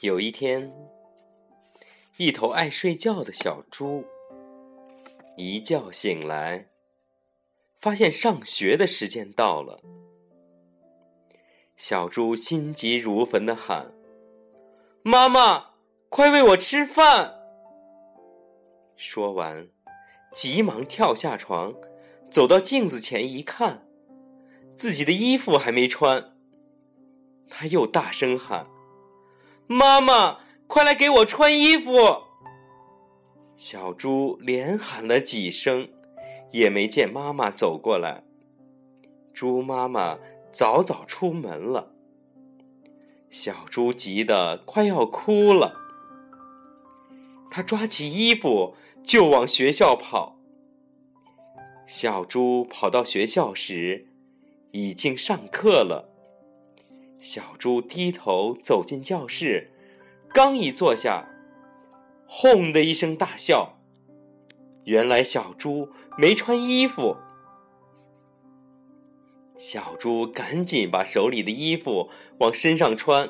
有一天，一头爱睡觉的小猪一觉醒来，发现上学的时间到了。小猪心急如焚的喊：“妈妈，快喂我吃饭！”说完，急忙跳下床，走到镜子前一看，自己的衣服还没穿。他又大声喊。妈妈，快来给我穿衣服！小猪连喊了几声，也没见妈妈走过来。猪妈妈早早出门了。小猪急得快要哭了，他抓起衣服就往学校跑。小猪跑到学校时，已经上课了。小猪低头走进教室，刚一坐下，轰的一声大笑。原来小猪没穿衣服。小猪赶紧把手里的衣服往身上穿，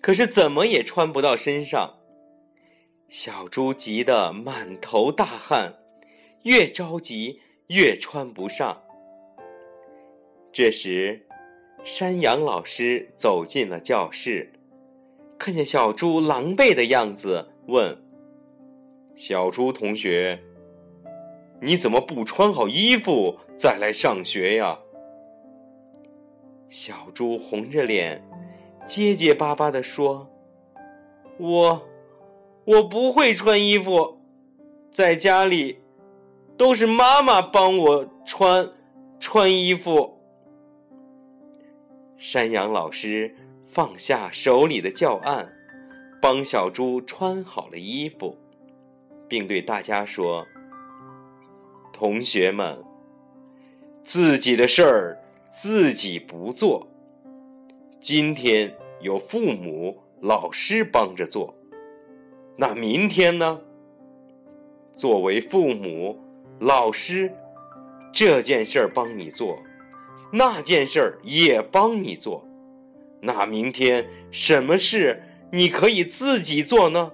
可是怎么也穿不到身上。小猪急得满头大汗，越着急越穿不上。这时。山羊老师走进了教室，看见小猪狼狈的样子，问：“小猪同学，你怎么不穿好衣服再来上学呀？”小猪红着脸，结结巴巴的说：“我，我不会穿衣服，在家里都是妈妈帮我穿穿衣服。”山羊老师放下手里的教案，帮小猪穿好了衣服，并对大家说：“同学们，自己的事儿自己不做。今天有父母、老师帮着做，那明天呢？作为父母、老师，这件事儿帮你做。”那件事儿也帮你做，那明天什么事你可以自己做呢？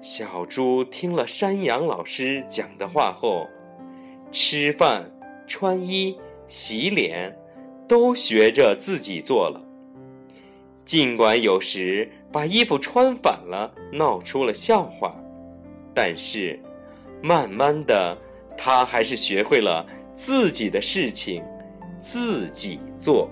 小猪听了山羊老师讲的话后，吃饭、穿衣、洗脸，都学着自己做了。尽管有时把衣服穿反了，闹出了笑话，但是慢慢的，他还是学会了。自己的事情，自己做。